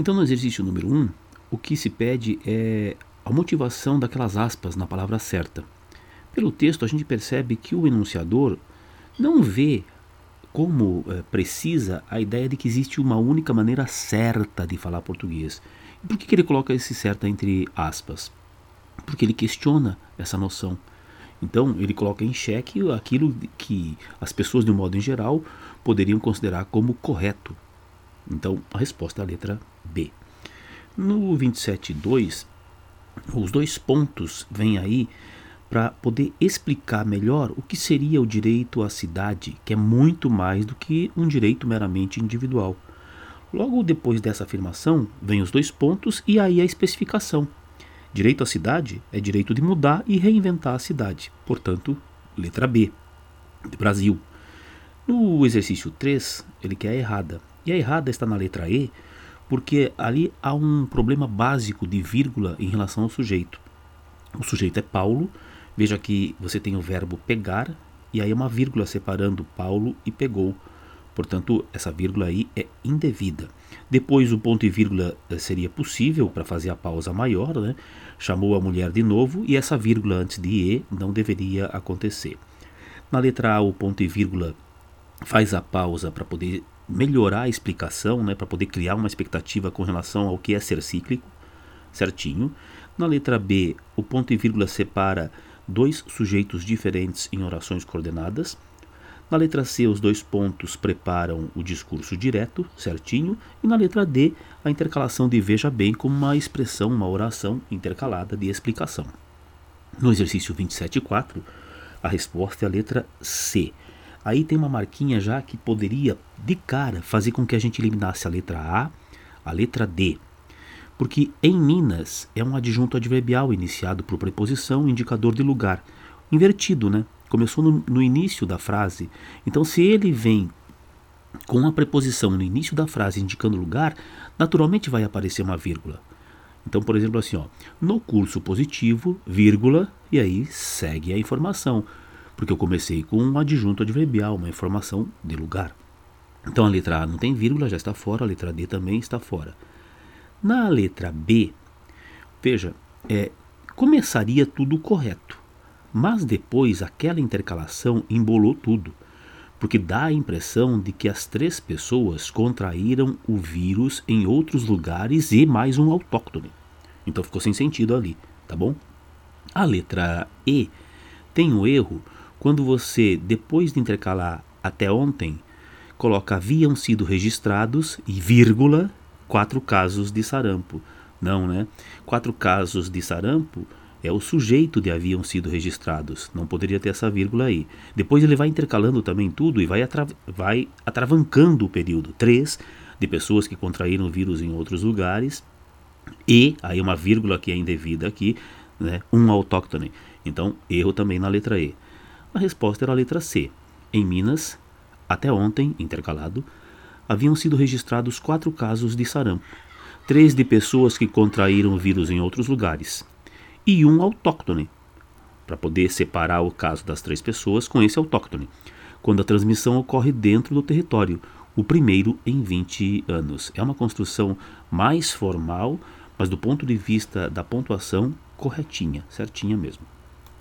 Então, no exercício número 1, um, o que se pede é a motivação daquelas aspas na palavra certa. Pelo texto, a gente percebe que o enunciador não vê como é, precisa a ideia de que existe uma única maneira certa de falar português. E por que, que ele coloca esse certa entre aspas? Porque ele questiona essa noção. Então, ele coloca em xeque aquilo que as pessoas, de um modo em geral, poderiam considerar como correto. Então, a resposta é a letra. No 27.2, os dois pontos vêm aí para poder explicar melhor o que seria o direito à cidade, que é muito mais do que um direito meramente individual. Logo depois dessa afirmação, vem os dois pontos e aí a especificação. Direito à cidade é direito de mudar e reinventar a cidade. Portanto, letra B, de Brasil. No exercício 3, ele quer a errada. E a errada está na letra E, porque ali há um problema básico de vírgula em relação ao sujeito. O sujeito é Paulo, veja que você tem o verbo pegar, e aí é uma vírgula separando Paulo e pegou. Portanto, essa vírgula aí é indevida. Depois, o ponto e vírgula eh, seria possível para fazer a pausa maior, né? Chamou a mulher de novo e essa vírgula antes de E não deveria acontecer. Na letra A, o ponto e vírgula faz a pausa para poder melhorar a explicação, né? para poder criar uma expectativa com relação ao que é ser cíclico, certinho. Na letra B, o ponto e vírgula separa dois sujeitos diferentes em orações coordenadas. Na letra C, os dois pontos preparam o discurso direto, certinho, e na letra D, a intercalação de veja bem como uma expressão, uma oração intercalada de explicação. No exercício 27.4, a resposta é a letra C. Aí tem uma marquinha já que poderia, de cara, fazer com que a gente eliminasse a letra A, a letra D. Porque em Minas é um adjunto adverbial iniciado por preposição indicador de lugar. Invertido, né? começou no, no início da frase. Então, se ele vem com a preposição no início da frase indicando lugar, naturalmente vai aparecer uma vírgula. Então, por exemplo, assim, ó, no curso positivo, vírgula, e aí segue a informação, porque eu comecei com um adjunto adverbial, uma informação de lugar. Então a letra A não tem vírgula, já está fora, a letra D também está fora. Na letra B, veja, é, começaria tudo correto. Mas depois aquela intercalação embolou tudo, porque dá a impressão de que as três pessoas contraíram o vírus em outros lugares e mais um autóctone. Então ficou sem sentido ali, tá bom? A letra E tem o um erro quando você, depois de intercalar até ontem, coloca haviam sido registrados e vírgula quatro casos de sarampo. Não, né? Quatro casos de sarampo é o sujeito de haviam sido registrados. Não poderia ter essa vírgula aí. Depois ele vai intercalando também tudo e vai, atra vai atravancando o período. Três de pessoas que contraíram o vírus em outros lugares e, aí uma vírgula que é indevida aqui, né, um autóctone. Então, erro também na letra E. A resposta era a letra C. Em Minas, até ontem, intercalado, haviam sido registrados quatro casos de sarampo. Três de pessoas que contraíram o vírus em outros lugares e um autóctone, para poder separar o caso das três pessoas com esse autóctone, quando a transmissão ocorre dentro do território, o primeiro em 20 anos. É uma construção mais formal, mas do ponto de vista da pontuação, corretinha, certinha mesmo.